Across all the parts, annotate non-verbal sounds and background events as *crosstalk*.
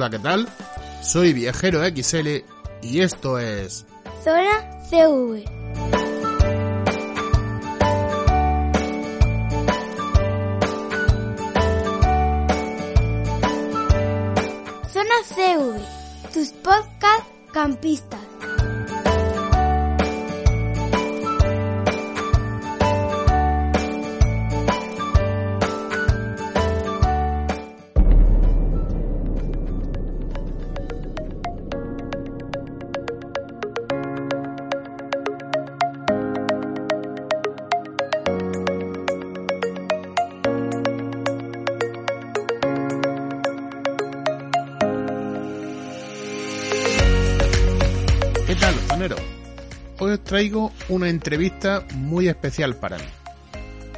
Hola, ¿qué tal? Soy Viajero XL y esto es... Zona CV. Zona CV, tus podcast campistas. Traigo una entrevista muy especial para mí.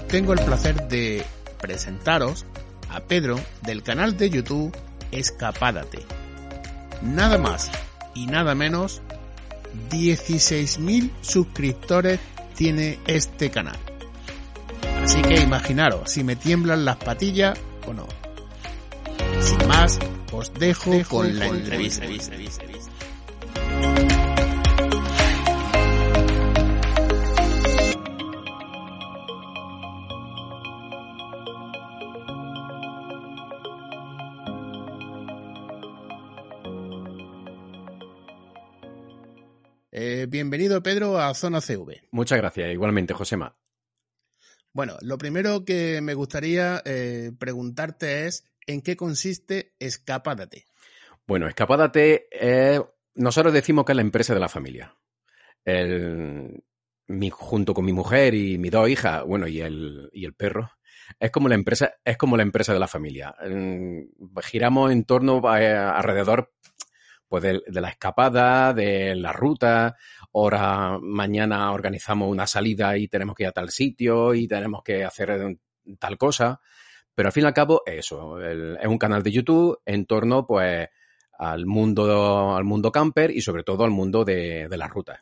Tengo el placer de presentaros a Pedro del canal de YouTube Escapádate. Nada más y nada menos, 16.000 suscriptores tiene este canal. Así que imaginaros si me tiemblan las patillas o no. Sin más, os dejo, con la entrevista. Bienvenido Pedro a Zona CV. Muchas gracias, igualmente, Josema. Bueno, lo primero que me gustaría eh, preguntarte es ¿en qué consiste Escapádate? Bueno, Escapádate, eh, nosotros decimos que es la empresa de la familia. El, mi, junto con mi mujer y mis dos hijas, bueno, y el, y el perro, es como la empresa, es como la empresa de la familia. Mm, Giramos en torno a- alrededor pues de, de la escapada, de la ruta. Ahora mañana organizamos una salida y tenemos que ir a tal sitio y tenemos que hacer tal cosa. Pero al fin y al cabo, eso, el- es un canal de YouTube en torno, pues, al mundo, al mundo camper y sobre todo al mundo de, de las rutas.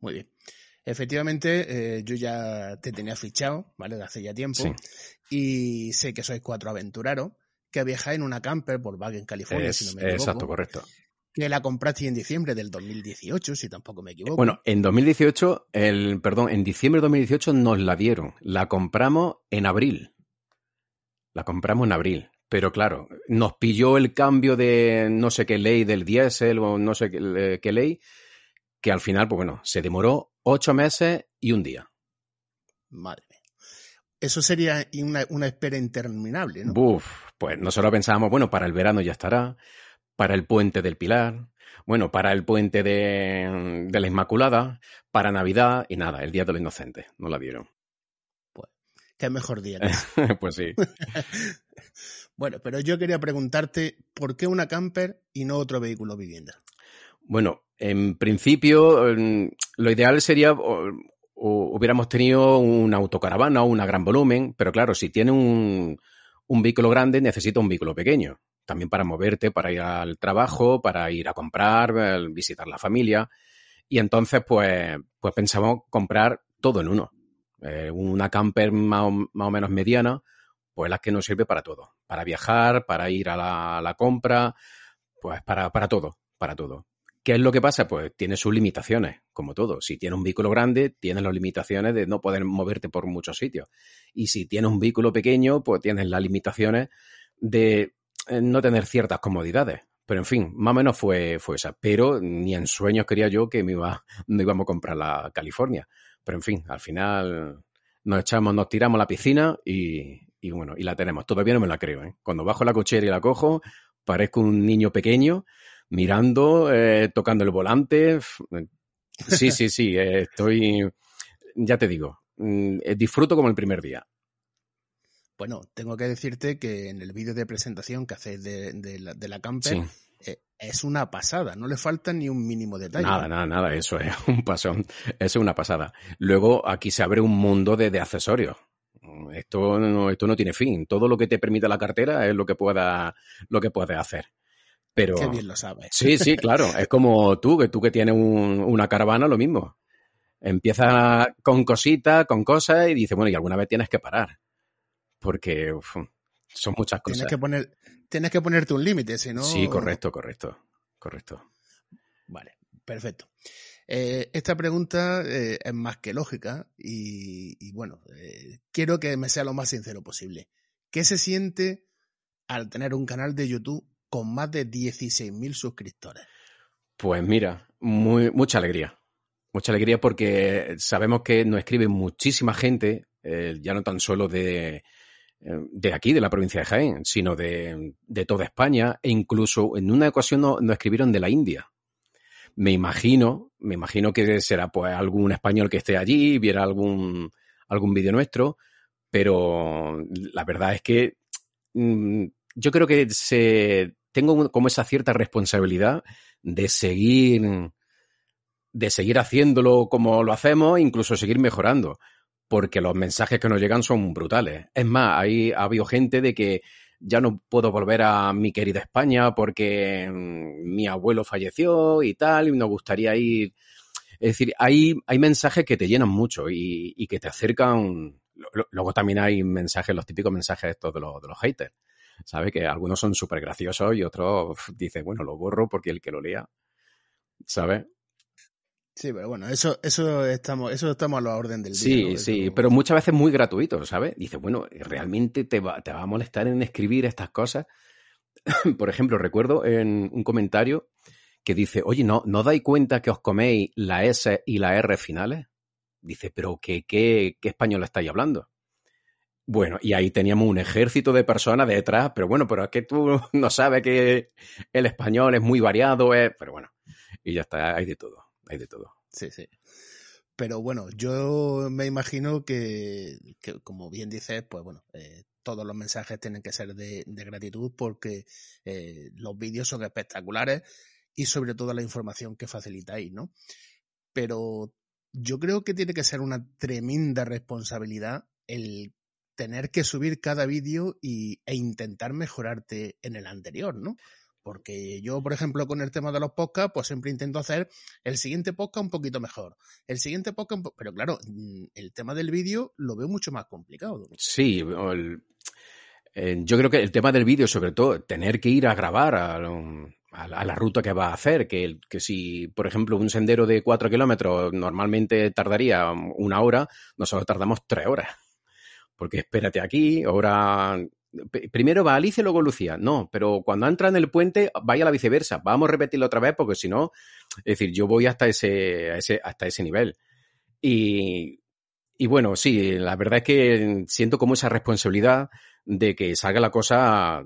Muy bien. Efectivamente, eh, yo ya te tenía fichado, ¿vale? De hace ya tiempo. Sí. Y sé que sois cuatro aventureros que viajáis en una camper por Wagen, California, Es- si no me equivoco. exacto, correcto. Que la compraste en diciembre del 2018, si tampoco me equivoco. Bueno, en 2018, el, perdón, en diciembre de 2018 nos la dieron. La compramos en abril. La compramos en abril. Pero claro, nos pilló el cambio de no sé qué ley del diésel o no sé qué, qué ley, que al final, pues bueno, se demoró ocho meses y un día. Madre mía. Eso sería una, una espera interminable, ¿no? Buf, pues nosotros pensábamos, bueno, para el verano ya estará, para el puente del Pilar, bueno, para el puente de, de la Inmaculada, para Navidad y nada, el Día de los Inocentes, nos la dieron. Qué mejor día. *laughs* pues sí. *laughs* bueno, pero yo quería preguntarte, ¿por qué una camper y no otro vehículo vivienda? Bueno, en principio, mm, lo ideal sería o- o hubiéramos tenido una autocaravana o una gran volumen, pero claro, si tiene un, un vehículo grande, necesita un vehículo pequeño. También para moverte, para ir al trabajo, para ir a comprar, visitar la familia. Y entonces, pues, pues pensamos comprar todo en uno. Eh, una camper más o, más o menos mediana, pues la que nos sirve para todo. Para viajar, para ir a la, la compra, pues para, para todo, para todo. ¿Qué es lo que pasa? Pues tiene sus limitaciones, como todo. Si tienes un vehículo grande, tienes las limitaciones de no poder moverte por muchos sitios. Y si tienes un vehículo pequeño, pues tienes las limitaciones de no tener ciertas comodidades. Pero en fin, más o menos fue, fue esa. Pero ni en sueños quería yo que me iba, *laughs* no íbamos a comprar la California. Pero en fin, al final nos echamos, nos tiramos a la piscina y, bueno, y la tenemos. Todavía no me la creo, ¿eh? Cuando bajo la cochera y la cojo, parezco un niño pequeño mirando, eh, tocando el volante. Sí, sí, sí, eh, estoy, ya te digo, mm, eh, disfruto como el primer día. Bueno, tengo que decirte que en el vídeo de presentación que hacéis de, de la, de la camper Sí. eh, es una pasada, no le falta ni un mínimo detalle. Nada, nada, nada, eso es *laughs* un pasón, eso es una pasada. Luego aquí se abre un mundo de, de accesorios. Esto no, esto no tiene fin. Todo lo que te permite la cartera es lo que pueda, lo que puedes hacer. Pero Qué bien lo sabes. sí, sí, claro. *laughs* Es como tú, que tú que tienes un- una caravana, lo mismo. Empieza con cositas, con cosas y dices, bueno, y alguna vez tienes que parar. Porque uf, son muchas cosas. Tienes que, poner, tienes que ponerte un límite, si no... Sí, correcto, correcto, correcto. Vale, perfecto. Eh, esta pregunta eh, es más que lógica y, bueno, eh, quiero que me sea lo más sincero posible. ¿Qué se siente al tener un canal de YouTube con más de 16.000 suscriptores? Pues mira, muy, mucha alegría. Mucha alegría porque sabemos que nos escribe muchísima gente, ya no tan solo de, de aquí, de la provincia de Jaén, sino de, de toda España e incluso en una ocasión nos, nos escribieron de la India. Me imagino, me imagino que será pues algún español que esté allí, viera algún, algún vídeo nuestro, pero la verdad es que mm, yo creo que se, tengo como esa cierta responsabilidad de seguir, de seguir haciéndolo como lo hacemos, incluso seguir mejorando, porque los mensajes que nos llegan son brutales. Es más, ahí ha habido gente de que ya no puedo volver a mi querida España porque mm, mi abuelo falleció y tal, y me gustaría ir. Es decir, hay, hay mensajes que te llenan mucho y, que te acercan. Luego también hay mensajes, los típicos mensajes estos de los, de los haters. ¿Sabes? Que algunos son súper graciosos y otros dicen, bueno, lo borro porque el que lo lea. ¿Sabes? Sí, pero bueno, eso, eso estamos, eso estamos a la orden del día. Sí, sí, pero muchas veces muy gratuito, ¿sabes? Dice, bueno, ¿realmente te va, te va a molestar en escribir estas cosas? *laughs* Por ejemplo, recuerdo en un comentario que dice, oye, ¿no, ¿no dais cuenta que os coméis la S y la R finales? Dice, pero ¿qué, qué, qué español estáis hablando? Bueno, y ahí teníamos un ejército de personas detrás, pero bueno, pero es que tú *laughs* no sabes que el español es muy variado, eh, pero bueno, y ya está, hay de todo hay de todo. Sí, sí. Pero bueno, yo me imagino que, como bien dices, pues bueno, eh, todos los mensajes tienen que ser de, gratitud porque eh, los vídeos son espectaculares y sobre todo la información que facilitáis, ¿no? Pero yo creo que tiene que ser una tremenda responsabilidad el tener que subir cada vídeo e intentar mejorarte en el anterior, ¿no? Porque yo, por ejemplo, con el tema de los podcasts, pues siempre intento hacer el siguiente podcast un poquito mejor. El siguiente podcast, pero claro, mm, el tema del vídeo lo veo mucho más complicado. Sí, eh, yo creo que el tema del vídeo, sobre todo, tener que ir a grabar a, la ruta que va a hacer, que, que si, por ejemplo, un sendero de cuatro kilómetros normalmente tardaría una hora, nosotros tardamos tres horas. Porque espérate aquí, ahora primero va Alicia y luego Lucía. No, pero cuando entra en el puente, vaya la viceversa. Vamos a repetirlo otra vez porque si no, es decir, yo voy hasta ese, hasta ese nivel. Y, y bueno, sí, la verdad es que siento como esa responsabilidad de que salga la cosa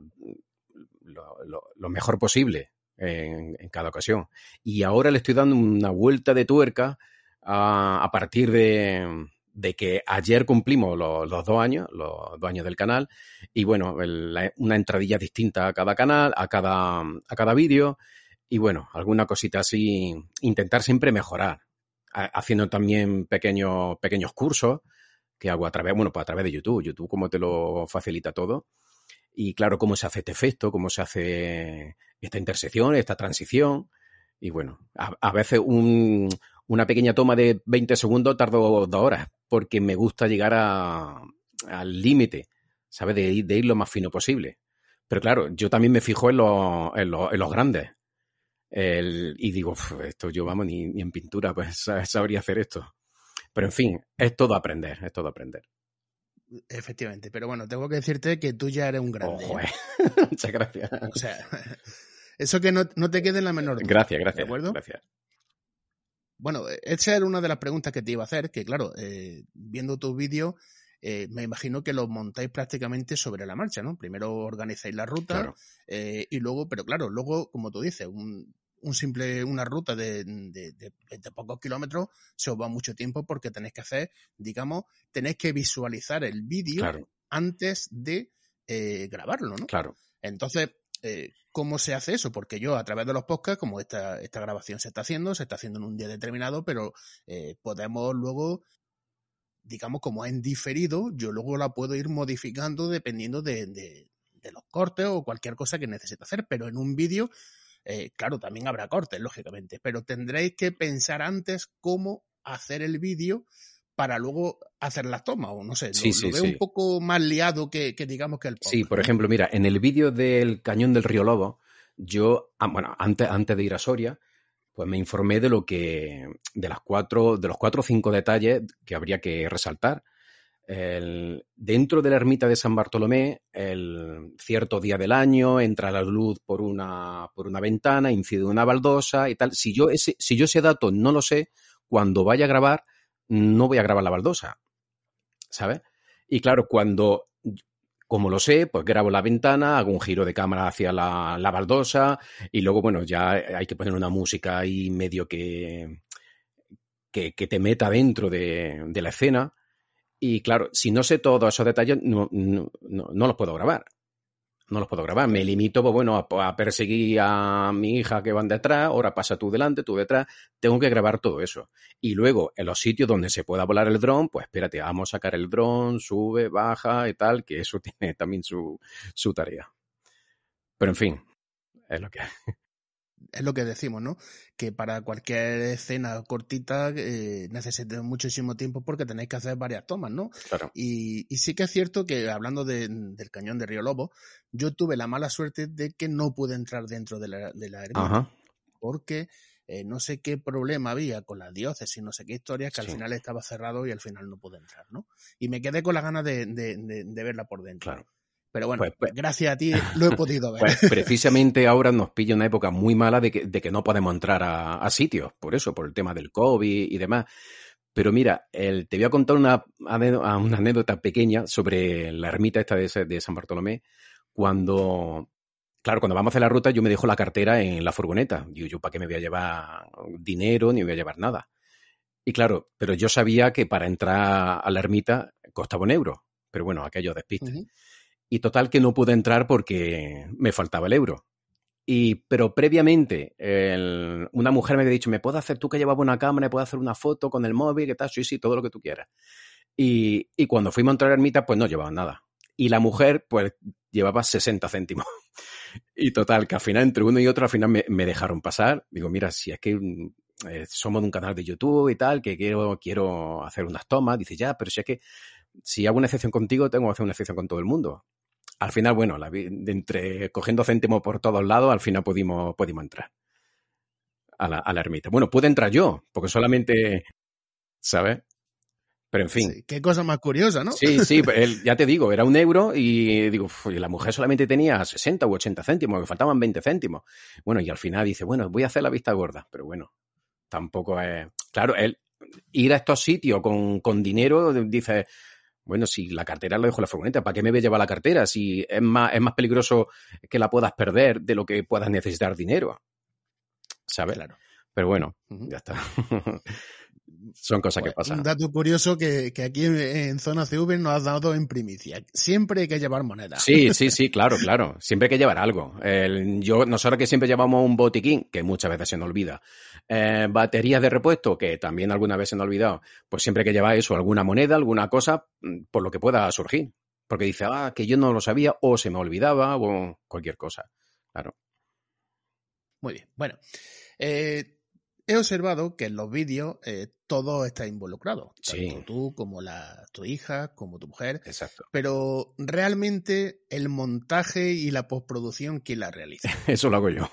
lo, mejor posible en, cada ocasión. Y ahora le estoy dando una vuelta de tuerca a partir de, de que ayer cumplimos los, dos años, los dos años del canal, y bueno, una entradilla distinta a cada canal, a cada, a cada vídeo, y bueno, alguna cosita así, intentar siempre mejorar, haciendo también pequeños, pequeños cursos que hago a través, bueno, pues a través de YouTube, YouTube como te lo facilita todo, y claro, cómo se hace este efecto, cómo se hace esta intersección, esta transición, y bueno, a veces un, una pequeña toma de 20 segundos tardo dos horas, porque me gusta llegar al límite, ¿sabes? De, ir lo más fino posible. Pero claro, yo también me fijo en, los grandes. y digo, esto yo, vamos, ni, en pintura pues *laughs* sabría hacer esto. Pero en fin, es todo aprender, es todo aprender. Efectivamente, pero bueno, tengo que decirte que tú ya eres un grande. ¿eh? *laughs* Muchas gracias. O sea, *laughs* eso que no, te quede en la menor Gracias, gracias. ¿De acuerdo? Gracias. Bueno, esa era una de las preguntas que te iba a hacer, que claro, eh, viendo tus vídeos, eh, me imagino que los montáis prácticamente sobre la marcha, ¿no? Primero organizáis la ruta eh, y luego, pero claro, luego, como tú dices, un, simple, una ruta de, de, pocos kilómetros se os va mucho tiempo porque tenéis que hacer, digamos, tenéis que visualizar el vídeo antes de grabarlo, ¿no? Claro. Entonces, eh, ¿Cómo se hace eso? Porque yo a través de los podcasts, como esta, esta grabación se está haciendo, se está haciendo en un día determinado, pero eh, podemos luego, digamos, como en diferido, yo luego la puedo ir modificando dependiendo de, de, los cortes o cualquier cosa que necesite hacer, pero en un vídeo, eh, claro, también habrá cortes, lógicamente, pero tendréis que pensar antes cómo hacer el vídeo para luego hacer las tomas, o no sé, Sí, lo, sí, lo veo sí. un poco más liado que, que digamos que el pop. Sí, por ejemplo, mira, en el vídeo del Cañón del Río Lobo, yo, ah, bueno, antes, antes de ir a Soria, pues me informé de lo que, de las cuatro, de los cuatro o cinco detalles que habría que resaltar. El- dentro de la ermita de San Bartolomé, el cierto día del año, entra la luz por una, por una ventana, incide una baldosa y tal. Si yo, ese, si yo ese dato no lo sé, cuando vaya a grabar, no voy a grabar la baldosa. ¿Sabes? Y claro, cuando como lo sé, pues grabo la ventana, hago un giro de cámara hacia la, la baldosa y luego, bueno, ya hay que poner una música ahí medio que, que, que te meta dentro de, de la escena. Y claro, si no sé todos esos detalles, no, no, no, no los puedo grabar. No los puedo grabar. Me limito, pues bueno, a, a perseguir a mi hija que van detrás, ahora pasa tú delante, tú detrás. Tengo que grabar todo eso. Y luego, en los sitios donde se pueda volar el dron, pues espérate, vamos a sacar el dron, sube, baja y tal, que eso *laughs* tiene también su, su tarea. Pero en fin, es lo que hay. Es lo que decimos, ¿no? Que para cualquier escena cortita eh, necesitáis muchísimo tiempo porque tenéis que hacer varias tomas, ¿no? Claro. Y, y sí que es cierto que hablando de- del cañón de Río Lobo, yo tuve la mala suerte de que no pude entrar dentro de la, de la ermita Ajá. porque eh, no sé qué problema había con la diócesis, no sé qué historias, que Sí. al final estaba cerrado y al final no pude entrar, ¿no? Y me quedé con las ganas de, de- de- de verla por dentro. Claro. Pero bueno, Pues- pues- gracias a ti *laughs* lo he podido ver. Pues precisamente *laughs* ahora nos pilla una época muy mala de que, de que no podemos entrar a, a sitios, por eso, por el tema del COVID y demás. Pero mira, el- te voy a contar una, anécdota- una anécdota pequeña sobre la ermita esta de, San Bartolomé. Cuando, claro, cuando vamos a hacer la ruta, yo me dejo la cartera en la furgoneta. Digo, yo para qué me voy a llevar dinero ni me voy a llevar nada. Y claro, pero yo sabía que para entrar a la ermita costaba un euro. Pero bueno, aquello despiste. Ujú. Y total que no pude entrar porque me faltaba el euro. Y, pero previamente, una mujer me había dicho, ¿me puedes hacer tú que llevas una cámara, me puedes hacer una foto con el móvil? ¿Qué tal? Sí, sí, todo lo que tú quieras. Y, y cuando fuimos a entrar a ermita, pues no llevaba nada. Y la mujer, pues, llevaba 60 céntimos. *laughs* Y total, que al final, entre uno y otro, al final me, dejaron pasar. Digo, mira, si es que eh, somos de un canal de YouTube y tal, que quiero, quiero hacer unas tomas. Dice, ya, pero si es que si hago una excepción contigo, tengo que hacer una excepción con todo el mundo. Al final, bueno, la entre cogiendo céntimos por todos lados, al final pudimos, pudimos entrar a la, a la ermita. Bueno, pude entrar yo, porque solamente, ¿sabes? Pero en fin. Sí, qué cosa más curiosa, ¿no? Sí, sí, *laughs* el- ya te digo, era un euro y digo, "Uf, y la mujer solamente tenía 60 u 80 céntimos, me faltaban 20 céntimos. Bueno, y al final dice, bueno, voy a hacer la vista gorda, pero bueno, tampoco es... Claro, él ir a estos sitios con, con dinero, dice, bueno, si la cartera la dejo en la furgoneta, ¿para qué me voy a llevar la cartera? Si es más, es más peligroso que la puedas perder de lo que puedas necesitar dinero. ¿Sabes? Claro. Pero bueno, ya está. *laughs* Son cosas que Pues, pasan. Un dato curioso que, que aquí en, en Zona CV nos has dado en primicia. Siempre hay que llevar moneda. Sí, sí, *laughs* sí, claro, claro. Siempre hay que llevar algo. El- yo, nosotros que siempre llevamos un botiquín, que muchas veces se nos olvida. Eh, baterías de repuesto, que también alguna vez se nos ha olvidado. Pues siempre hay que llevar eso, alguna moneda, alguna cosa, mm, por lo que pueda surgir. Porque dice, ah, que yo no lo sabía, o se me olvidaba, o cualquier cosa. Claro. Muy bien. Bueno, eh, he observado que en los vídeos eh, todo está involucrado. Sí. Tanto tú como la, tu hija, como tu mujer. Exacto. Pero realmente el montaje y la postproducción, ¿quién la realiza? *laughs* Eso lo hago yo.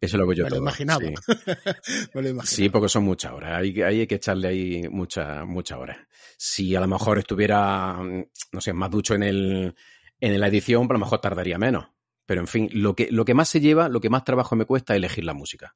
Eso lo hago yo Me lo todo. imaginaba. Sí. *laughs* Me lo imagino. Sí, porque son muchas horas. Hay, hay que echarle ahí muchas muchas horas. Si a lo mejor estuviera, no sé, más ducho en el en la edición, a lo mejor tardaría menos. Pero en fin, lo que, lo que más se lleva, lo que más trabajo me cuesta es elegir la música.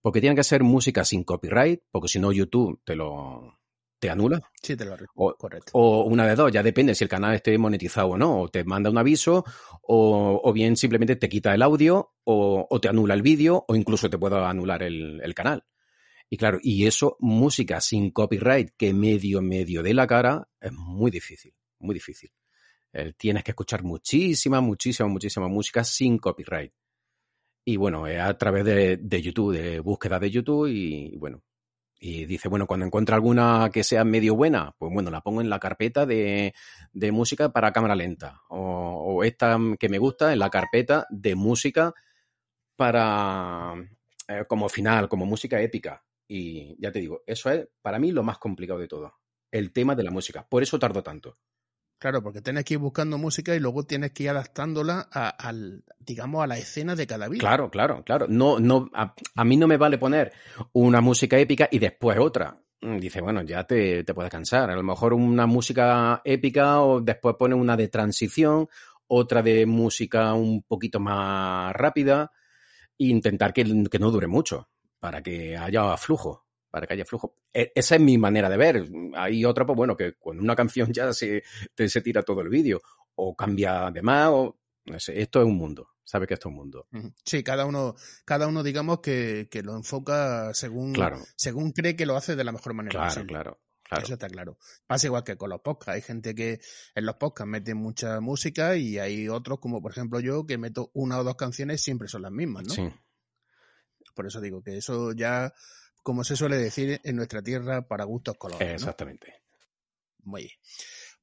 Porque tiene que ser música sin copyright, porque si no YouTube te lo te anula. Sí, te lo. O, Correcto. o una de dos, ya depende si el canal esté monetizado o no, o te manda un aviso, o, o bien simplemente te quita el audio, o, o te anula el vídeo, o incluso te puede anular el, el canal. Y claro, y eso, música sin copyright que medio, medio de la cara, es muy difícil, muy difícil. Eh, tienes que escuchar muchísima, muchísima, muchísima música sin copyright. Y bueno, es a través de, de YouTube, de búsqueda de YouTube, y bueno, y dice, bueno, cuando encuentre alguna que sea medio buena, pues bueno, la pongo en la carpeta de, de música para cámara lenta. O, o esta que me gusta en la carpeta de música para eh, como final, como música épica. Y ya te digo, eso es para mí lo más complicado de todo. el tema de la música. Por eso tardó tanto. Claro, porque tienes que ir buscando música y luego tienes que ir adaptándola a, al, digamos, a la escena de cada vídeo. Claro, claro, claro. No, no, a, mí no me vale poner una música épica y después otra. Mm, dice, bueno, ya te, te puedes cansar. A lo mejor una música épica o después pone una de transición, otra de música un poquito más rápida e intentar que no dure mucho para que haya flujo para que haya flujo. E, esa es mi manera de ver. Hay otra, pues bueno, que con una canción ya se, te, se tira todo el vídeo, o cambia de más, o no sé, esto es un mundo. Sabe que esto es un mundo. Sí, cada uno, cada uno digamos que, que lo enfoca según, claro. según cree que lo hace de la mejor manera. Claro, posible. claro. Claro. Eso está claro. Pasa igual que con los podcasts. Hay gente que en los podcasts mete mucha música y hay otros, como por ejemplo yo, que meto una o dos canciones siempre son las mismas, ¿no? Sí. Por eso digo que eso ya como se suele decir en nuestra tierra, para gustos colores. Exactamente. ¿no? Muy bien.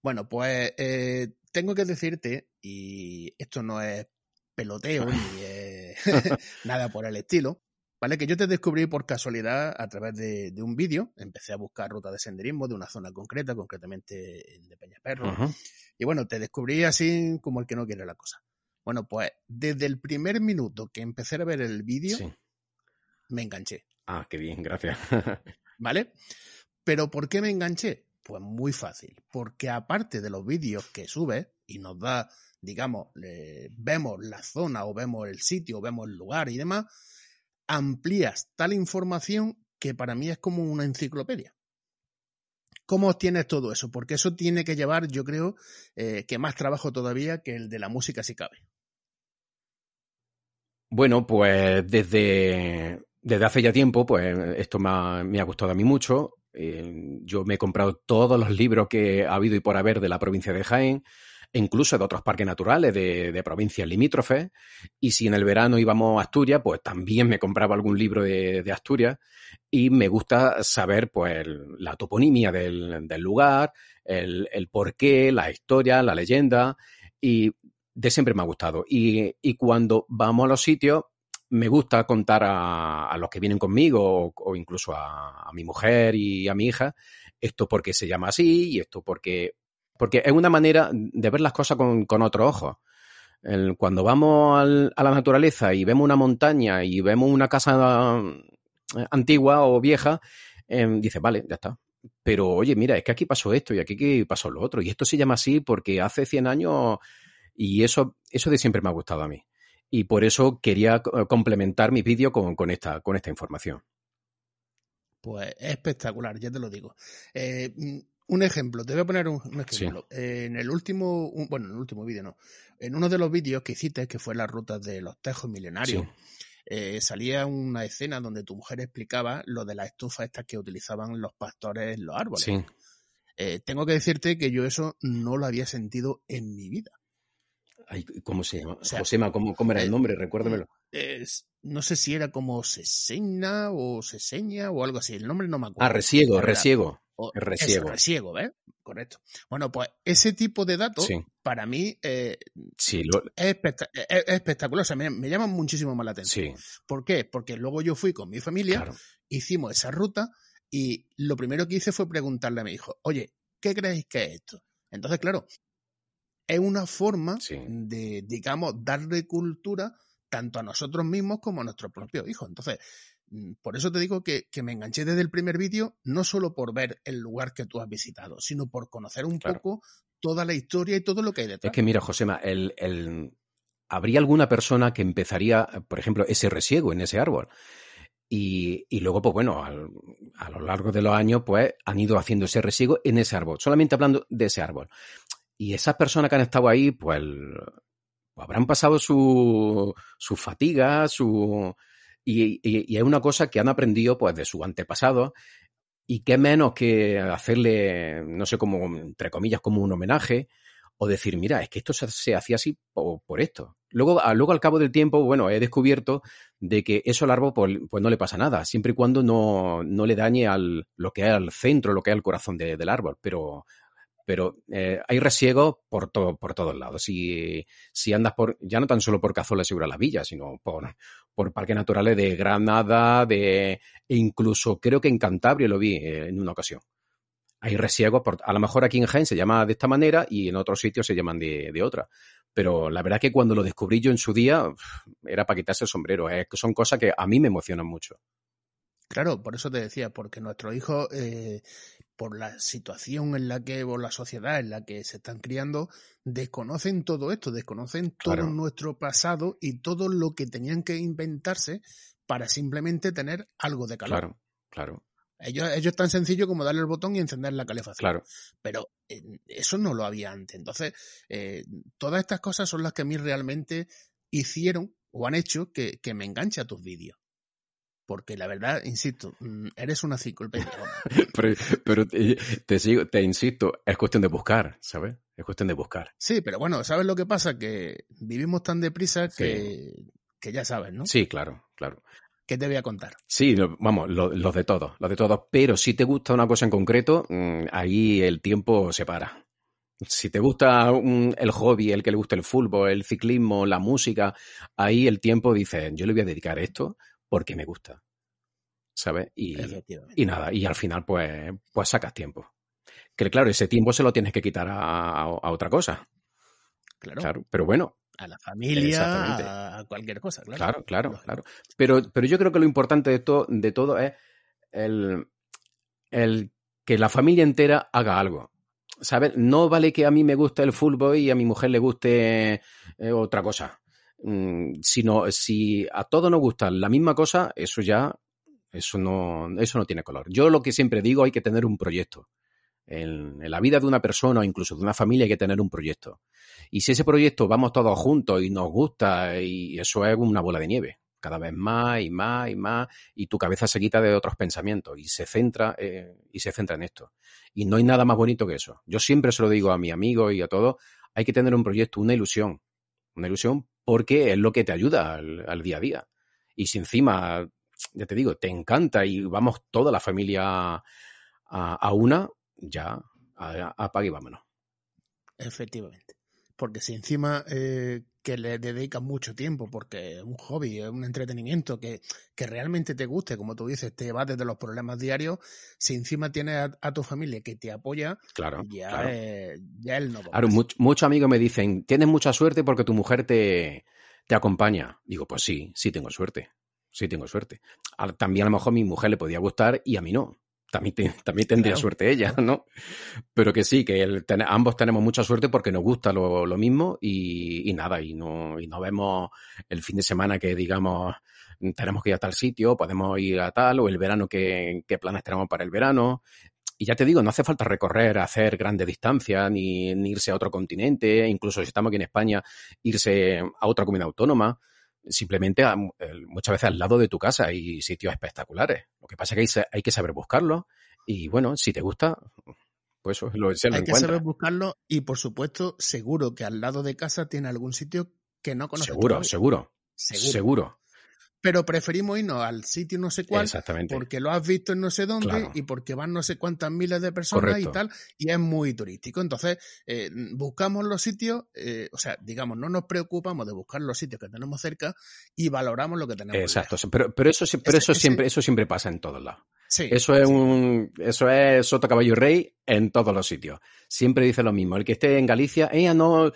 Bueno, pues eh, tengo que decirte, y esto no es peloteo ni es *laughs* *laughs* nada por el estilo, ¿vale? Que yo te descubrí por casualidad a través de, de un vídeo. Empecé a buscar ruta de senderismo de una zona concreta, concretamente de Peñaperro. Uh -huh. Y bueno, te descubrí así como el que no quiere la cosa. Bueno, pues desde el primer minuto que empecé a ver el vídeo, Sí. me enganché. Ah, qué bien, gracias. *laughs* ¿Vale? Pero ¿por qué me enganché? Pues muy fácil, porque aparte de los vídeos que subes y nos da, digamos, eh, vemos la zona o vemos el sitio o vemos el lugar y demás, amplías tal información que para mí es como una enciclopedia. ¿Cómo obtienes todo eso? Porque eso tiene que llevar, yo creo, eh, que más trabajo todavía que el de la música si cabe. Bueno, pues desde, desde hace ya tiempo, pues esto me ha, gustado a mí mucho. Eh, yo me he comprado todos los libros que ha habido y por haber de la provincia de Jaén, e incluso de otros parques naturales de, provincias limítrofes. Y si en el verano íbamos a Asturias, pues también me compraba algún libro de, Asturias. Y me gusta saber, pues, la toponimia del, lugar, el, porqué, la historia, la leyenda. Y de siempre me ha gustado. Y cuando vamos a los sitios, me gusta contar a, a los que vienen conmigo o, incluso a, mi mujer y a mi hija esto porque se llama así y esto porque porque es una manera de ver las cosas con, con otro ojo. El, cuando vamos al, a la naturaleza y vemos una montaña y vemos una casa antigua o vieja, eh, dice, vale, ya está. Pero oye, mira, es que aquí pasó esto y aquí pasó lo otro. Y esto se llama así porque hace 100 años y eso, eso de siempre me ha gustado a mí y por eso quería complementar mi vídeo con, con, esta, con esta información. Pues espectacular, ya te lo digo. Eh, un ejemplo, te voy a poner un, un ejemplo. Sí. Eh, en el último, un, bueno, en el último vídeo no, en uno de los vídeos que hiciste, que fue las rutas de los tejos milenarios, sí. eh, salía una escena donde tu mujer explicaba lo de las estufas estas que utilizaban los pastores en los árboles. Sí. Eh, tengo que decirte que yo eso no lo había sentido en mi vida. Ay, ¿Cómo se llama? O sea, Josema, ¿cómo, ¿cómo, era el nombre? Recuérdamelo. Es, no sé si era como Seseña o Seseña o algo así. El nombre no me acuerdo. Ah, Resiego, Resiego. Resiego. Resiego, ¿ves? Correcto. Bueno, pues ese tipo de datos, sí. para mí, eh, sí, lo... es, espect es, espectacular. O sea, me, me llama muchísimo más la atención. Sí. ¿Por qué? Porque luego yo fui con mi familia, claro. hicimos esa ruta y lo primero que hice fue preguntarle a mi hijo, oye, ¿qué creéis que es esto? Entonces, claro, es una forma sí. de, digamos, darle cultura tanto a nosotros mismos como a nuestros propios hijos. Entonces, mm, por eso te digo que, que, me enganché desde el primer vídeo, no solo por ver el lugar que tú has visitado, sino por conocer un claro. poco toda la historia y todo lo que hay detrás. Es que mira, Josema, el, el... habría alguna persona que empezaría, por ejemplo, ese resiego en ese árbol. Y, y, luego, pues bueno, al, a lo largo de los años, pues han ido haciendo ese resiego en ese árbol, solamente hablando de ese árbol. Y esas personas que han estado ahí, pues, pues habrán pasado su, su fatiga, su... Y, y, es una cosa que han aprendido pues de su antepasado y qué menos que hacerle, no sé, como, entre comillas, como un homenaje o decir, mira, es que esto se, se hacía así por, por, esto. Luego, luego, al cabo del tiempo, bueno, he descubierto de que eso al árbol pues, pues no le pasa nada, siempre y cuando no, no le dañe al, lo que es al centro, lo que es al corazón de, del árbol, pero pero eh, hay resiego por, todo, por todos lados. Si, si andas por, ya no tan solo por Cazola y la Villa, sino por, por parques naturales de Granada, de, e incluso creo que en Cantabria lo vi eh, en una ocasión. hay resiegos, por, a lo mejor aquí en Jaén se llama de esta manera y en otros sitios se llaman de, de otra. Pero la verdad que cuando lo descubrí yo en su día, era para quitarse el sombrero. Que son cosas que a mí me emocionan mucho. Claro, por eso te decía, porque nuestros hijos, eh, por la situación en la que, por la sociedad en la que se están criando, desconocen todo esto, desconocen todo Claro. nuestro pasado y todo lo que tenían que inventarse para simplemente tener algo de calor. Claro, claro, Ellos, ellos es tan sencillo como darle el botón y encender la calefacción. claro. Pero eh, eso no lo había antes. Entonces, eh, todas estas cosas son las que a mí realmente hicieron o han hecho que, que me enganche a tus vídeos. Porque la verdad, insisto, mm, eres una enciclopedia. *laughs* Pero, pero te, te sigo, te insisto, es cuestión de buscar, ¿sabes? Es cuestión de buscar. Sí, pero bueno, ¿sabes lo que pasa? Que vivimos tan deprisa que, que ya sabes, ¿no? Sí, claro, claro. ¿Qué te voy a contar? Sí, lo- vamos, lo- los de todos, los de todos. Pero si te gusta una cosa en concreto, mm, ahí el tiempo se para. Si te gusta un- el hobby, el que le gusta el fútbol, el ciclismo, la música, ahí el tiempo dice, yo le voy a dedicar esto porque me gusta. ¿Sabes? Y, nada, y al final pues, pues sacas tiempo. Que claro, ese tiempo se lo tienes que quitar a, a- a otra cosa. Claro, Claro, pero bueno, a la familia, a, a cualquier cosa, claro. Claro, claro, Lógico. claro. Pero, pero yo creo que lo importante de, to- de todo es el, el que la familia entera haga algo. ¿Sabes? No vale que a mí me guste el fútbol y a mi mujer le guste eh, otra cosa. Mm, sino si a todos nos gusta la misma cosa, eso ya, eso no, eso no tiene color. Yo lo que siempre digo, hay que tener un proyecto. En, la vida de una persona o incluso de una familia hay que tener un proyecto. Y si ese proyecto vamos todos juntos y nos gusta, y eso es una bola de nieve, cada vez más y más y más, y tu cabeza se quita de otros pensamientos y se centra, eh, y se centra en esto. Y no hay nada más bonito que eso. Yo siempre se lo digo a mi amigo y a todos, hay que tener un proyecto, una ilusión, una ilusión porque es lo que te ayuda al, día a día. Y si encima, ya te digo, te encanta y vamos toda la familia a, a una, ya a- apague y vámonos. Efectivamente. Porque si encima eh, que le dedicas mucho tiempo, porque es un hobby, es un entretenimiento que, que realmente te guste, como tú dices, te vas desde los problemas diarios, si encima tienes a, a tu familia que te apoya, Claro, ya, claro. es- ya el no va Claro, muchos amigos me dicen, tienes mucha suerte porque tu mujer te, te acompaña. Digo, pues sí, sí tengo suerte. Sí tengo suerte. A- También a lo mejor a mi mujer le podía gustar y a mí no. También, te- también tendría Claro, suerte ella, ¿no? Pero que sí, que el- ten- ambos tenemos mucha suerte porque nos gusta lo, lo mismo y, y nada, y no, y no vemos el fin de semana que digamos tenemos que ir a tal sitio, podemos ir a tal, o el verano que, qué planes tenemos para el verano. Y ya te digo, no hace falta recorrer, hacer grandes distancias, ni, ni irse a otro continente, incluso si estamos aquí en España, irse a otra comunidad autónoma. Simplemente a- el- muchas veces al lado de tu casa hay sitios espectaculares. Lo que pasa es que hay, que saber buscarlos. Y bueno, si te gusta, pues eso, lo, se lo Hay que encuentras. saber buscarlo y, por supuesto, seguro que al lado de casa tiene algún sitio que no conoces seguro, Seguro. seguro. Pero preferimos irnos al sitio no sé cuál porque lo has visto en no sé dónde Claro. y porque van no sé cuántas miles de personas Correcto. y tal, y es muy turístico. Entonces, eh, buscamos los sitios, eh, o sea, digamos, no nos preocupamos de buscar los sitios que tenemos cerca y valoramos lo que tenemos. Exacto. lejos. Pero, pero eso, pero Ese- eso ese- siempre, eso siempre pasa en todos lados. Sí, Eso es sí. un, eso es Soto Caballo Rey en todos los sitios. Siempre dice lo mismo. El que esté en Galicia, ella no,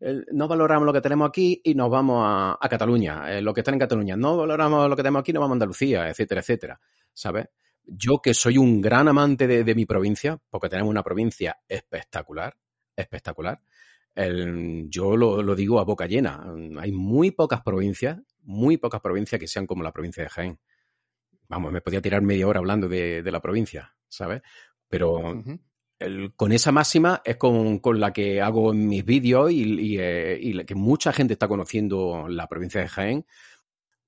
no valoramos lo que tenemos aquí y nos vamos a, Cataluña. Eh, lo que está en Cataluña, no valoramos lo que tenemos aquí, nos vamos a Andalucía, etcétera, etcétera. ¿Sabes? Yo que soy un gran amante de, mi provincia, porque tenemos una provincia espectacular, espectacular. yo lo, digo a boca llena. Hay muy pocas provincias, muy pocas provincias que sean como la provincia de Jaén. Vamos, me podía tirar media hora hablando de, la provincia, ¿sabes? Pero. Con esa máxima es con, con la que hago en mis vídeos y, y, eh, que mucha gente está conociendo la provincia de Jaén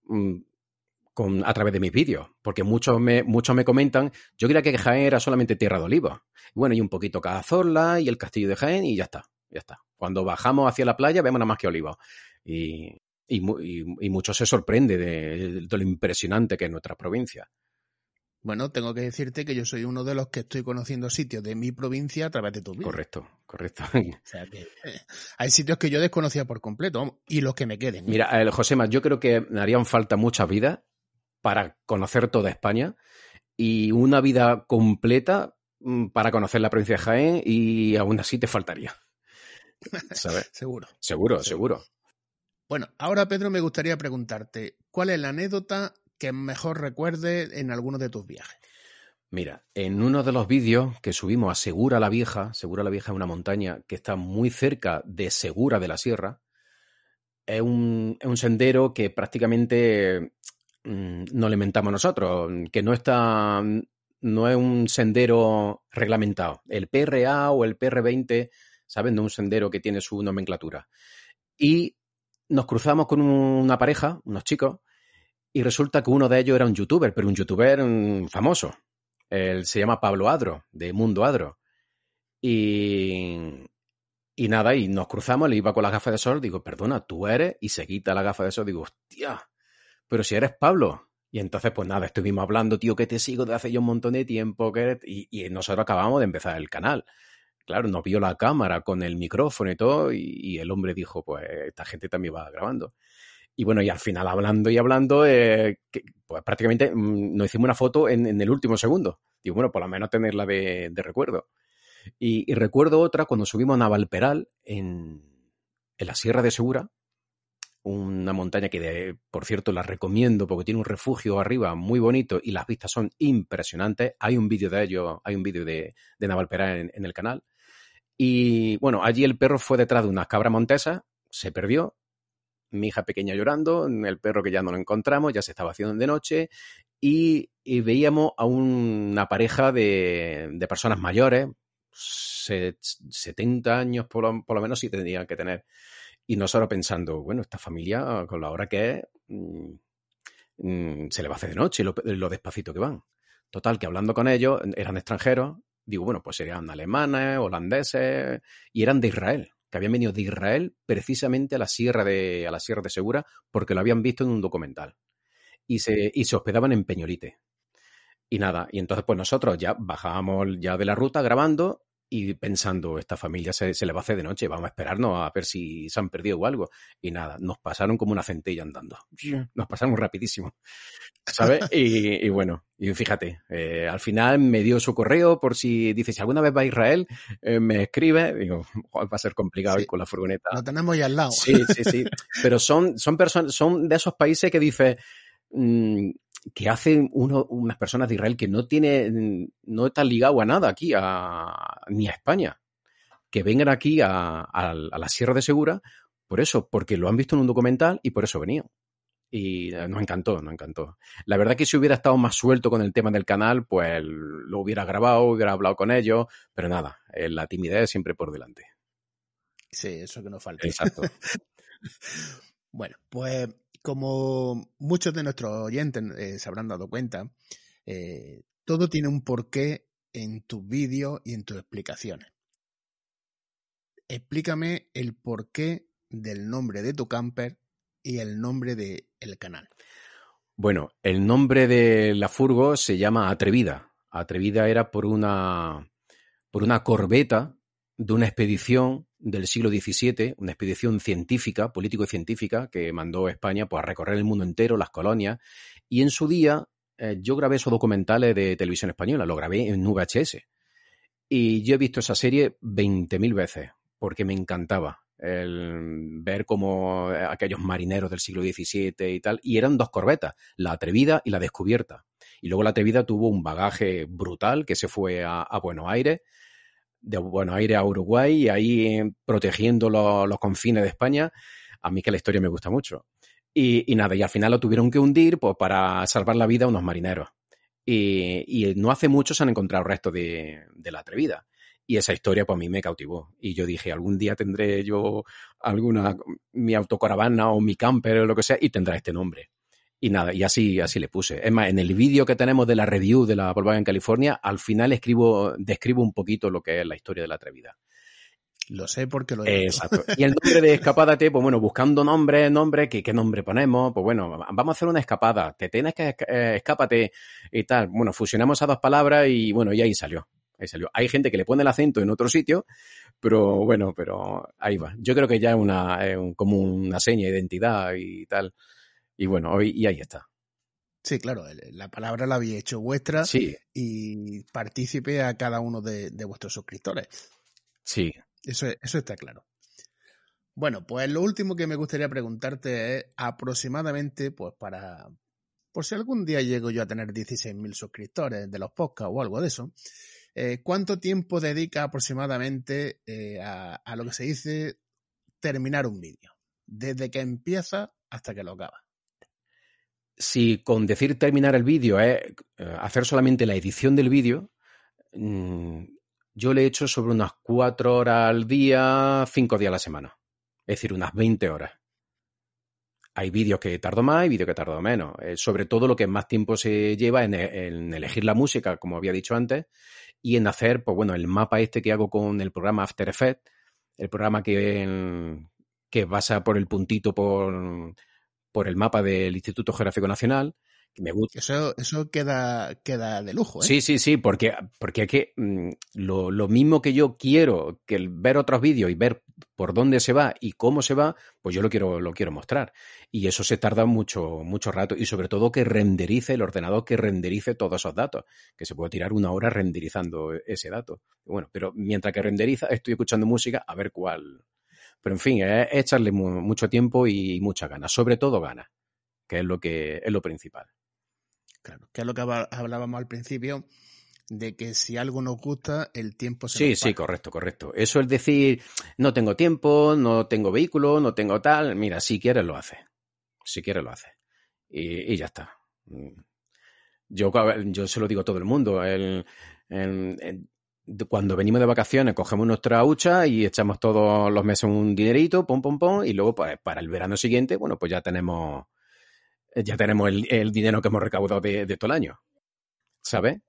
mm, con, a través de mis vídeos. Porque muchos me, muchos me comentan, yo creía que Jaén era solamente tierra de olivos. Bueno, y un poquito Cazorla y el castillo de Jaén y ya está, ya está. Cuando bajamos hacia la playa vemos nada más que olivos. Y, y, se sorprende de, de lo impresionante que es nuestra provincia. Bueno, tengo que decirte que yo soy uno de los que estoy conociendo sitios de mi provincia a través de tu vídeo. Correcto, correcto. O sea que eh, hay sitios que yo desconocía por completo y los que me queden. ¿eh? Mira, el Josema, yo creo que me harían falta muchas vidas para conocer toda España y una vida completa mm, para conocer la provincia de Jaén y aún así te faltaría. *laughs* ¿Sabes? seguro. Seguro, seguro. Bueno, ahora Pedro me gustaría preguntarte, ¿cuál es la anécdota que mejor recuerdes en alguno de tus viajes? Mira, en uno de los vídeos que subimos a Segura la Vieja, Segura la Vieja es una montaña que está muy cerca de Segura de la Sierra, es un, sendero que prácticamente mm, no inventamos nosotros, que no está, no es un sendero reglamentado. El PRA o el PR20, ¿saben? Es un sendero que tiene su nomenclatura. Y nos cruzamos con una pareja, unos chicos, y resulta que uno de ellos era un youtuber, pero un youtuber mm, famoso. Él se llama Pablo Adro, de Mundo Adro. Y, y nada, y nos cruzamos, le iba con las gafas de sol, digo, perdona, tú eres, y se quita la gafa de sol, digo, hostia, pero si eres Pablo. Y entonces, pues nada, estuvimos hablando, tío, que te sigo de hace ya un montón de tiempo, que y, y nosotros acabamos de empezar el canal claro, nos vio la cámara con el micrófono y todo, y, el hombre dijo, pues esta gente también va grabando. Y bueno, y al final hablando y hablando, eh, pues prácticamente mm, nos hicimos una foto en, el último segundo. Digo, bueno, por lo menos tenerla de, recuerdo. Y, recuerdo otra cuando subimos a Navalperal en, en la Sierra de Segura, una montaña que, por cierto, la recomiendo porque tiene un refugio arriba muy bonito y las vistas son impresionantes. Hay un vídeo de ello, hay un vídeo de, de Navalperal en, el canal. Y bueno, allí el perro fue detrás de unas cabras montesas, se perdió, mi hija pequeña llorando, el perro que ya no lo encontramos, ya se estaba haciendo de noche, y, veíamos a una pareja de, personas mayores, 70 años por lo, menos sí tendrían que tener. Y nosotros pensando, bueno, esta familia, con la hora que es, mm, mm, se le va a hacer de noche lo, lo despacito que van. Total, que hablando con ellos, eran extranjeros, digo, bueno, pues serían alemanes, holandeses, y eran de Israel, que habían venido de Israel precisamente a la Sierra de, a la Sierra de Segura porque lo habían visto en un documental. Y se, y se hospedaban en Peñolite. Y nada, y entonces pues nosotros ya bajábamos ya de la ruta grabando y pensando, esta familia se, le va a hacer de noche, vamos a esperarnos a ver si se han perdido o algo. Y nada, nos pasaron como una centella andando. Nos pasaron rapidísimo. ¿Sabes? Y, bueno, y fíjate, eh, al final me dio su correo por si dice, si alguna vez va a Israel, eh, me escribe. Digo, va a ser complicado ir con la furgoneta. Lo tenemos ya al lado. Sí, sí, sí. Pero son, son personas, son de esos países que dice, mm, que hacen uno, unas personas de Israel que no tiene, no están ligados a nada aquí, a, ni a España, que vengan aquí a, a, la Sierra de Segura, por eso, porque lo han visto en un documental y por eso venían. Y nos encantó, nos encantó. La verdad que si hubiera estado más suelto con el tema del canal, pues lo hubiera grabado, hubiera hablado con ellos, pero nada, la timidez siempre por delante. Sí, eso que nos falta. Exacto. *laughs* bueno, pues como muchos de nuestros oyentes eh, se habrán dado cuenta, eh, todo tiene un porqué en tus vídeos y en tus explicaciones. Explícame el porqué del nombre de tu camper y el nombre del canal. Bueno, el nombre de la furgo se llama Atrevida. Atrevida era por una, por una corbeta de una expedición del siglo XVII, una expedición científica, político y científica, que mandó España pues, a recorrer el mundo entero, las colonias, y en su día eh, yo grabé esos documentales de televisión española, lo grabé en VHS. Y yo he visto esa serie 20.000 veces, porque me encantaba el ver como aquellos marineros del siglo XVII y tal, y eran dos corbetas, la atrevida y la descubierta. Y luego la atrevida tuvo un bagaje brutal que se fue a Buenos Aires, de Buenos Aires a Uruguay y ahí protegiendo los confines de España. A mí que la historia me gusta mucho. Y, nada, y al final lo tuvieron que hundir pues, para salvar la vida a unos marineros. Y, no hace mucho se han encontrado restos de, de, la atrevida. Y esa historia pues a mí me cautivó. Y yo dije, algún día tendré yo alguna, mi autocaravana o mi camper o lo que sea, y tendrá este nombre. Y nada, y así, así le puse. Es más, en el vídeo que tenemos de la review de la Volkswagen California, al final escribo, describo un poquito lo que es la historia de la atrevida. Lo sé porque lo he Exacto. Y el nombre de Escapádate, pues bueno, buscando nombre, nombre, ¿qué, ¿qué nombre ponemos? Pues bueno, vamos a hacer una escapada. Te tienes que eh, escápate y tal. Bueno, fusionamos esas dos palabras y bueno, y ahí salió. Ahí salió. Hay gente que le pone el acento en otro sitio, pero bueno, pero ahí va. Yo creo que ya es una, es como una seña de identidad y tal. Y bueno, hoy, y ahí está. Sí, claro, la palabra la había hecho vuestra Sí, y partícipe a cada uno de, de vuestros suscriptores. sí. Eso, eso está claro. Bueno, pues lo último que me gustaría preguntarte es aproximadamente, pues para, por si algún día llego yo a tener 16.000 suscriptores de los podcasts o algo de eso, eh, ¿cuánto tiempo dedica aproximadamente eh, a, a lo que se dice terminar un vídeo? Desde que empieza hasta que lo acaba. Si con decir terminar el vídeo es eh, hacer solamente la edición del vídeo, mm, yo le he hecho sobre unas cuatro horas al día, cinco días a la semana. Es decir, unas 20 horas. Hay vídeos que tardo más y vídeos que tardo menos. Eh, sobre todo lo que más tiempo se lleva en, en, elegir la música, como había dicho antes, y en hacer, pues bueno, el mapa este que hago con el programa After Effects, el programa que, que basa por el puntito por, por el mapa del Instituto Geográfico Nacional, que me gusta. Eso, eso queda, queda de lujo, ¿eh? Sí, sí, sí, porque, porque es que mmm, lo, lo, mismo que yo quiero que el ver otros vídeos y ver por dónde se va y cómo se va, pues yo lo quiero, lo quiero mostrar. Y eso se tarda mucho, mucho rato. Y sobre todo que renderice el ordenador, que renderice todos esos datos. Que se puede tirar una hora renderizando ese dato. Bueno, pero mientras que renderiza, estoy escuchando música a ver cuál. Pero en fin, es echarle mucho tiempo y muchas ganas. Sobre todo ganas, que es lo que es lo principal. Claro, que es lo que hablábamos al principio, de que si algo nos gusta, el tiempo se Sí, sí, correcto, correcto. Eso es decir, no tengo tiempo, no tengo vehículo, no tengo tal. Mira, si quieres lo hace. Si quieres lo hace. Y, y ya está. Yo, yo se lo digo a todo el mundo. El, el, el, cuando venimos de vacaciones, cogemos nuestra hucha y echamos todos los meses un dinerito, pom, pom, pom, y luego pues, para el verano siguiente, bueno, pues ya tenemos ya tenemos el, dinero que hemos recaudado de, todo el año. ¿Sabes?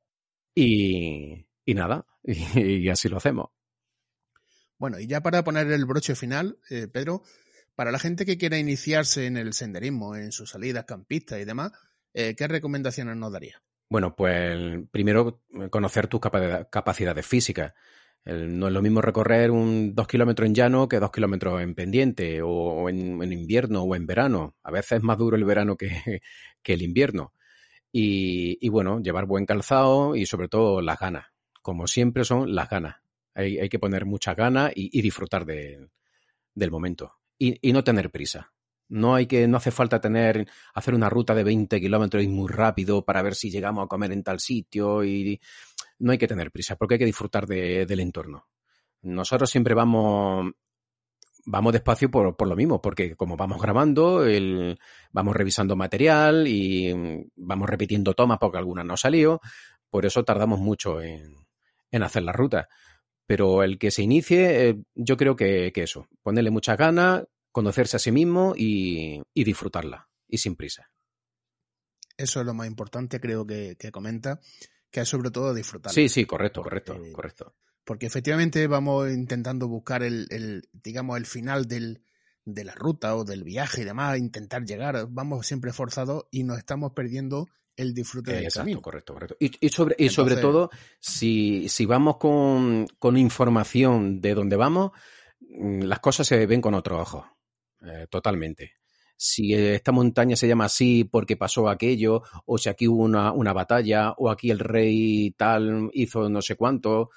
Y, nada, y, *laughs* y, así lo hacemos. Bueno, y ya para poner el broche final, eh, Pedro, para la gente que quiera iniciarse en el senderismo, en sus salidas campistas y demás, eh, ¿qué recomendaciones nos daría? Bueno, pues primero conocer tus capacidades físicas. No es lo mismo recorrer un dos kilómetros en llano que dos kilómetros en pendiente, o, en, invierno o en verano. A veces es más duro el verano *laughs* que, el invierno. Y, y, bueno, llevar buen calzado y sobre todo las ganas. Como siempre son las ganas. Hay, hay que poner muchas ganas y, disfrutar de, del momento. Y, y, no tener prisa. No hay que, no hace falta tener, hacer una ruta de 20 kilómetros y muy rápido para ver si llegamos a comer en tal sitio y no hay que tener prisa porque hay que disfrutar de, del entorno. Nosotros siempre vamos, vamos despacio por, por lo mismo, porque como vamos grabando, el, vamos revisando material y vamos repitiendo tomas porque alguna no salió, por eso tardamos mucho en, en hacer la ruta. Pero el que se inicie, eh, yo creo que, que, eso, ponerle muchas ganas, conocerse a sí mismo y, y, disfrutarla, y sin prisa. Eso es lo más importante, creo que, que comenta que es sobre todo disfrutar. Sí, sí, correcto, correcto, porque, correcto. Porque efectivamente vamos intentando buscar el, el digamos, el final del, de la ruta o del viaje y demás, intentar llegar, vamos siempre forzados y nos estamos perdiendo el disfrute del Exacto, camino. correcto, correcto. Y, y sobre, y Entonces, sobre todo, si, si vamos con, con, información de dónde vamos, mm, las cosas se ven con otro ojo, eh, totalmente si esta montaña se llama así porque pasó aquello, o si aquí hubo una, una batalla, o aquí el rey tal hizo no sé cuánto,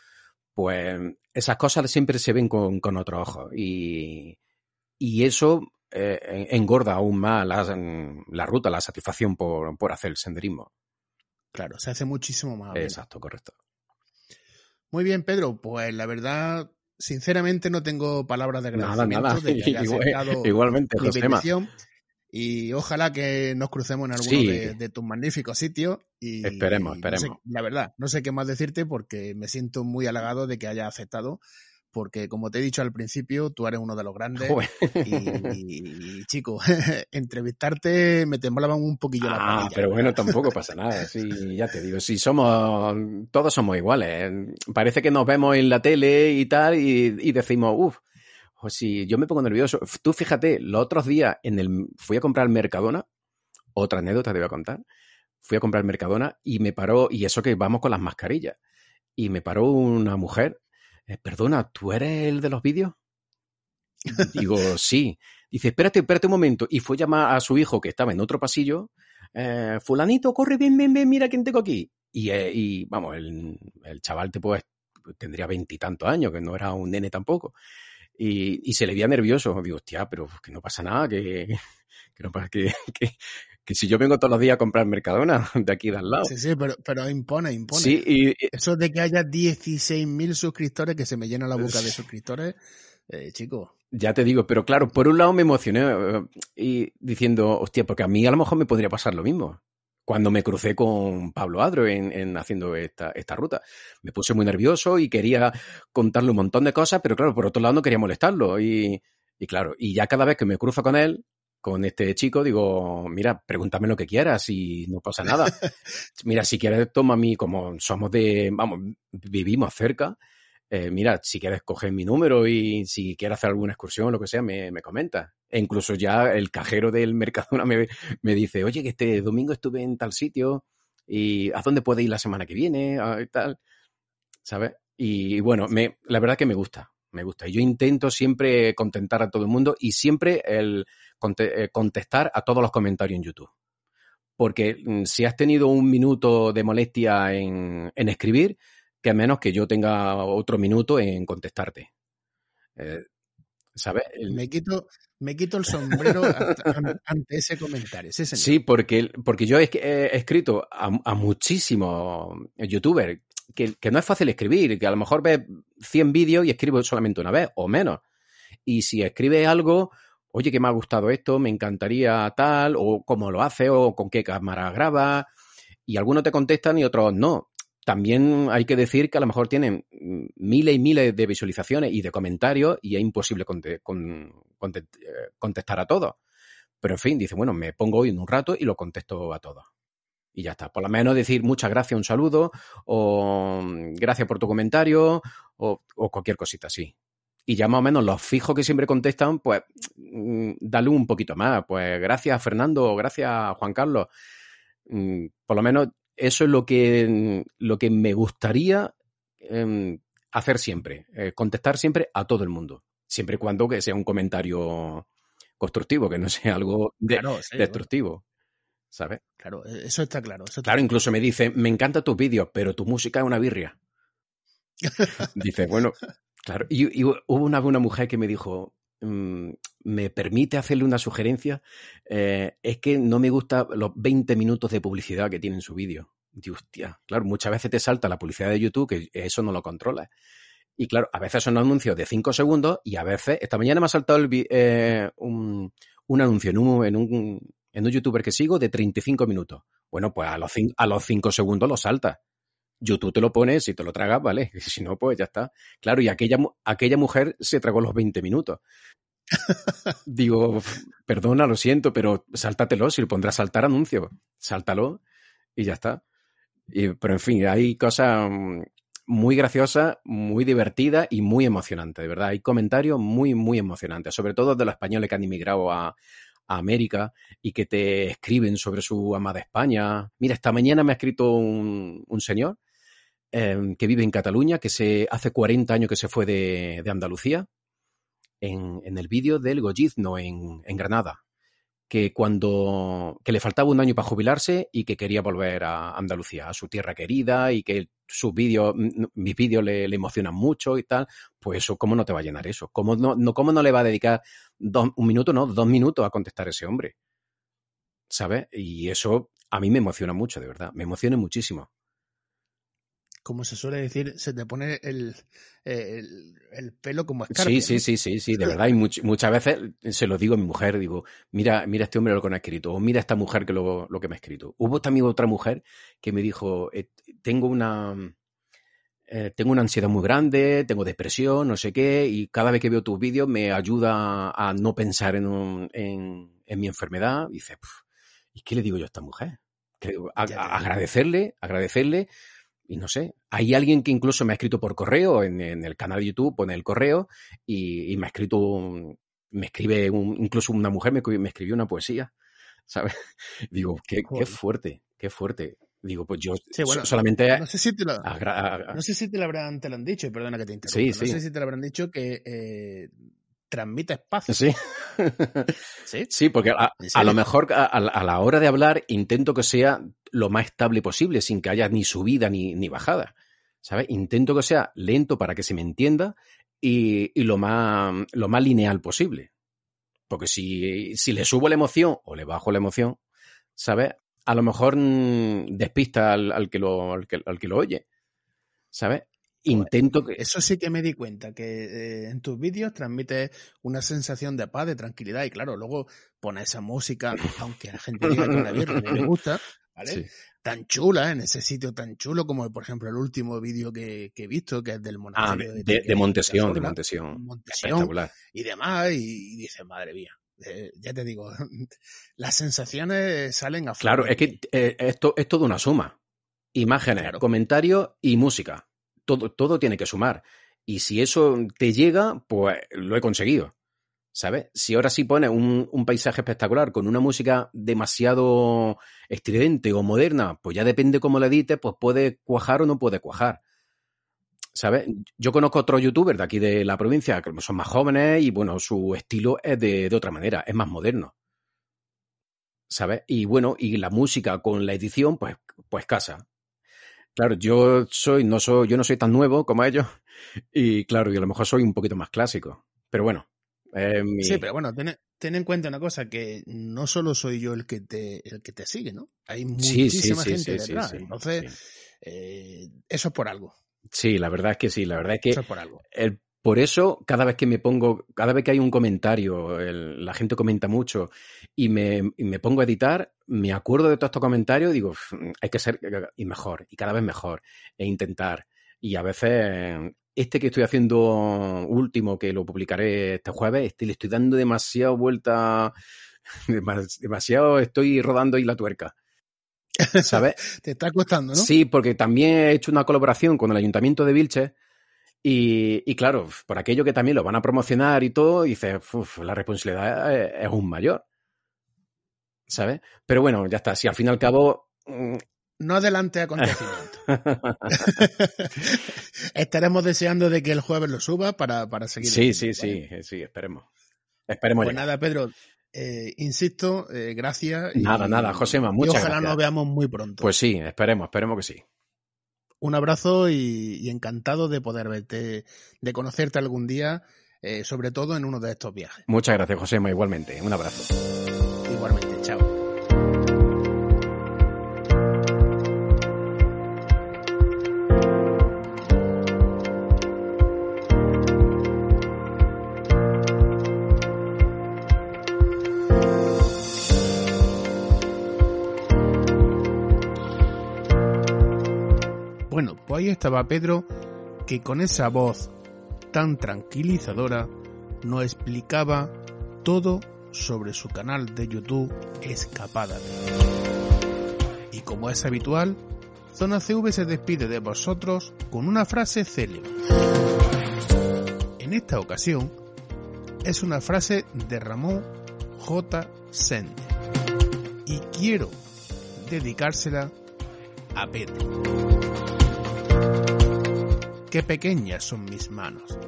pues esas cosas siempre se ven con, con otro ojo. Y, y eso eh, engorda aún más la, la, ruta, la satisfacción por, por hacer el senderismo. Claro, se hace muchísimo más. Exacto, correcto. Muy bien, Pedro. Pues la verdad, sinceramente no tengo palabras de agradecimiento nada, nada. de que *laughs* Igual, igualmente, mi petición y ojalá que nos crucemos en alguno sí. de, de, tus magníficos sitios. Y, esperemos, esperemos. No sé, la verdad, no sé qué más decirte porque me siento muy halagado de que haya aceptado. Porque, como te he dicho al principio, tú eres uno de los grandes. y, y, y, chico, *laughs* entrevistarte me temblaban un poquillo ah, la panilla. pero bueno, tampoco pasa nada. Sí, ya te digo, si somos, todos somos iguales. Parece que nos vemos en la tele y tal, y, y decimos, uff, o si yo me pongo nervioso. Tú fíjate, los otros días en el, fui a comprar Mercadona, otra anécdota te voy a contar. Fui a comprar Mercadona y me paró, y eso que vamos con las mascarillas, y me paró una mujer. Eh, perdona, ¿tú eres el de los vídeos? *laughs* Digo, sí. Dice, espérate, espérate un momento. Y fue a llamar a su hijo que estaba en otro pasillo eh, fulanito, corre, bien, bien, bien, mira quién tengo aquí. Y, eh, y vamos, el, el, chaval te pues, tendría veintitantos años, que no era un nene tampoco. Y, y, se le veía nervioso. Digo, hostia, pero que no pasa nada, que, *laughs* que no pasa, que, *laughs* que, que si yo vengo todos los días a comprar Mercadona *laughs* de aquí de al lado. Sí, sí, pero, pero impone, impone. Sí, y, Eso de que haya 16.000 suscriptores, que se me llena la boca de suscriptores, eh, chico. Ya te digo, pero claro, por un lado me emocioné eh, y diciendo, hostia, porque a mí a lo mejor me podría pasar lo mismo. Cuando me crucé con Pablo Adro en, en haciendo esta, esta ruta. Me puse muy nervioso y quería contarle un montón de cosas, pero claro, por otro lado no quería molestarlo. Y, y claro, y ya cada vez que me cruzo con él, con este chico, digo, mira, pregúntame lo que quieras y no pasa nada. *laughs* mira, si quieres, toma mí, como somos de, vamos, vivimos cerca, eh, mira, si quieres coger mi número y si quieres hacer alguna excursión o lo que sea, me, me comenta. E incluso ya el cajero del Mercadona me, me, dice, oye, que este domingo estuve en tal sitio y ¿a dónde puede ir la semana que viene? y tal, ¿sabes? Y bueno, me, la verdad que me gusta, me gusta. Y yo intento siempre contentar a todo el mundo y siempre el eh, contestar a todos los comentarios en YouTube. Porque mm, si has tenido un minuto de molestia en, en escribir, que menos que yo tenga otro minuto en contestarte. Eh, ¿Sabes? El... Me, quito, me quito el sombrero ante ese comentario. Sí, sí porque, porque yo he, he escrito a, a muchísimos youtubers que, no es fácil escribir, que a lo mejor ves 100 vídeos y escribo solamente una vez o menos. Y si escribes algo, oye, que me ha gustado esto, me encantaría tal, o cómo lo hace, o con qué cámara graba, y algunos te contestan y otros no. También hay que decir que a lo mejor tienen miles y miles de visualizaciones y de comentarios y es imposible contestar a todos. Pero en fin, dice, bueno, me pongo hoy en un rato y lo contesto a todos. Y ya está. Por lo menos decir muchas gracias, un saludo, o gracias por tu comentario, o, o cualquier cosita así y ya más o menos los fijos que siempre contestan, pues mm, dale un poquito más. Pues gracias Fernando, gracias Juan Carlos. Mm, por lo menos eso es lo que, lo que me gustaría eh, hacer siempre, eh, contestar siempre a todo el mundo, siempre y cuando que sea un comentario constructivo, que no sea algo de, claro, sí, destructivo. Bueno. ¿Sabes? Claro, e-, eso está claro. Eso está claro, incluso me dice, me encanta tus vídeos, pero tu música es una birria. dice, bueno, Claro, y, y hubo una, una, mujer que me dijo, mmm, ¿me permite hacerle una sugerencia? Eh, es que no me gusta los 20 minutos de publicidad que tiene en su vídeo. Digo, hostia, claro, muchas veces te salta la publicidad de YouTube, que eso no lo controla. Y claro, a veces son anuncios de 5 segundos y a veces, esta mañana me ha saltado el, eh, un, un, anuncio en un, en, un, en un youtuber que sigo de 35 minutos. Bueno, pues a los, a los 5 segundos lo salta. YouTube te lo pones, si te lo tragas, vale. *laughs* Si no, pues ya está. Claro, y aquella, aquella mujer se tragó los 20 minutos. *laughs* Digo, perdona, lo siento, pero sáltatelo, si lo pondrás saltar anuncio, sáltalo y ya está. Y, pero en fin, hay cosas muy graciosas, muy divertidas y muy emocionantes, de verdad. Hay comentarios muy, muy emocionantes, sobre todo de los españoles que han inmigrado a, América y que te escriben sobre su amada España. Mira, esta mañana me ha escrito un, señor eh, que vive en Cataluña, que se hace 40 años que se fue de, de Andalucía, en, en, el vídeo del Gollizno en, en, Granada, que cuando que le faltaba un año para jubilarse y que quería volver a Andalucía, a su tierra querida y que sus vídeos, mis vídeos le, le, emocionan mucho y tal, pues eso, ¿cómo no te va a llenar eso? ¿Cómo no, no, cómo no le va a dedicar dos, un minuto, no, dos minutos a contestar ese hombre? ¿Sabes? Y eso a mí me emociona mucho, de verdad, me emociona muchísimo como se suele decir, se te pone el, el, el pelo como escarpia. Sí, sí, sí, sí, sí, de verdad. Y much, muchas veces se lo digo a mi mujer, digo, mira, mira este hombre lo que me ha escrito, o mira esta mujer que lo, lo que me ha escrito. Hubo también otra mujer que me dijo, eh, tengo una, eh, tengo una ansiedad muy grande, tengo depresión, no sé qué, y cada vez que veo tus vídeos me ayuda a no pensar en, un, en, en mi enfermedad. Y dice, ¿y qué le digo yo a esta mujer? Que, a, a, agradecerle, agradecerle y no sé, hay alguien que incluso me ha escrito por correo en, en el canal de YouTube, pone el correo y, y me ha escrito, un, me escribe un, incluso una mujer me, me, escribió una poesía, ¿sabes? *laughs* Digo, qué, qué fuerte, qué fuerte. Digo, pues yo sí, bueno, solamente... No sé, si te lo, no sé si te lo habrán, te lo han dicho, perdona que te interrumpa. Sí, no sí. sé si te lo habrán dicho que eh, transmite espacio. Sí. *laughs* ¿Sí? Sí, porque a, lo mejor a, a la hora de hablar intento que sea lo más estable posible, sin que haya ni subida ni, ni bajada. ¿Sabes? Intento que sea lento para que se me entienda y, y lo, más, lo más lineal posible. Porque si, si le subo la emoción o le bajo la emoción, ¿sabes? A lo mejor mm, despista al, al que lo, al, que, al que lo oye. ¿Sabes? Intento que. Eso sí que me di cuenta, que eh, en tus vídeos transmites una sensación de paz, de tranquilidad, y claro, luego pones esa música, aunque la gente diga que la mierda, no le gusta, ¿vale? Sí. Tan chula, en ese sitio tan chulo como, por ejemplo, el último vídeo que, que he visto, que es del Ah, monasterio de, Tequerica, de Montesión, de Montesión. Montesión Espectacular. y demás, y, y dices, madre mía, eh, ya te digo, *laughs* las sensaciones salen a flor Claro, de es que eh, esto es toda una suma. Imágenes, Claro. comentarios y música. Todo, tiene que sumar. Y si eso te llega, pues lo he conseguido. ¿Sabes? Si ahora sí pones un, un paisaje espectacular con una música demasiado estridente o moderna, pues ya depende cómo la edites, pues puede cuajar o no puede cuajar. ¿Sabes? Yo conozco otros youtubers de aquí de la provincia que son más jóvenes y bueno, su estilo es de, de otra manera, es más moderno. ¿Sabes? Y bueno, y la música con la edición, pues, pues casa. Claro, yo soy, no soy, yo no soy tan nuevo como ellos, *laughs* y claro, y a lo mejor soy un poquito más clásico. Pero bueno, eh, mi- Sí, pero bueno, ten, ten en cuenta una cosa, que no solo soy yo el que te, el que te sigue, ¿no? Hay sí, muchísima sí, gente sí, detrás. Entonces, eh, eso es por algo. Sí, la verdad es que sí, la verdad es que Eso es por algo. el- por eso, cada vez que me pongo, cada vez que hay un comentario, el- la gente comenta mucho y me, y me pongo a editar, me acuerdo de todos estos comentarios y digo, "Uf, hay que ser y mejor, y cada vez mejor, e intentar. Y a veces, este que estoy haciendo último, que lo publicaré este jueves, este le estoy dando demasiado vuelta, *laughs* demas- demasiado estoy rodando ahí la tuerca. *laughs* ¿Sabes? Te está costando, ¿no? Sí, porque también he hecho una colaboración con el Ayuntamiento de Vilches y, y claro, por aquello que también lo van a promocionar y todo, dices, "Uf, la responsabilidad es, es aún mayor. ¿Sabes? Pero bueno, ya está. Si al fin y al cabo. mm, No adelante acontecimientos. *laughs* Estaremos deseando de que el jueves lo suba para, para seguir. sí, sí, sí, eh, sí, esperemos. Esperemos Pues nada, Pedro, eh, insisto, eh, gracias. y- Nada, nada, Josema, y muchas ojalá gracias. nos veamos muy pronto. Pues sí, esperemos, esperemos que sí. Un abrazo y, y encantado de poder verte, de conocerte algún día, eh, sobre todo en uno de estos viajes. Muchas gracias, Josema, igualmente. Un abrazo. Igualmente, chao. Pues ahí estaba Pedro, que con esa voz tan tranquilizadora nos explicaba todo sobre su canal de YouTube Escapada. Y como es habitual, Zona CV se despide de vosotros con una frase célebre. En esta ocasión es una frase de Ramón J. Sende y quiero dedicársela a Pedro. Qué pequeñas son mis manos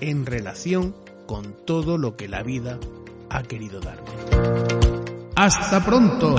en relación con todo lo que la vida ha querido darme. Hasta pronto.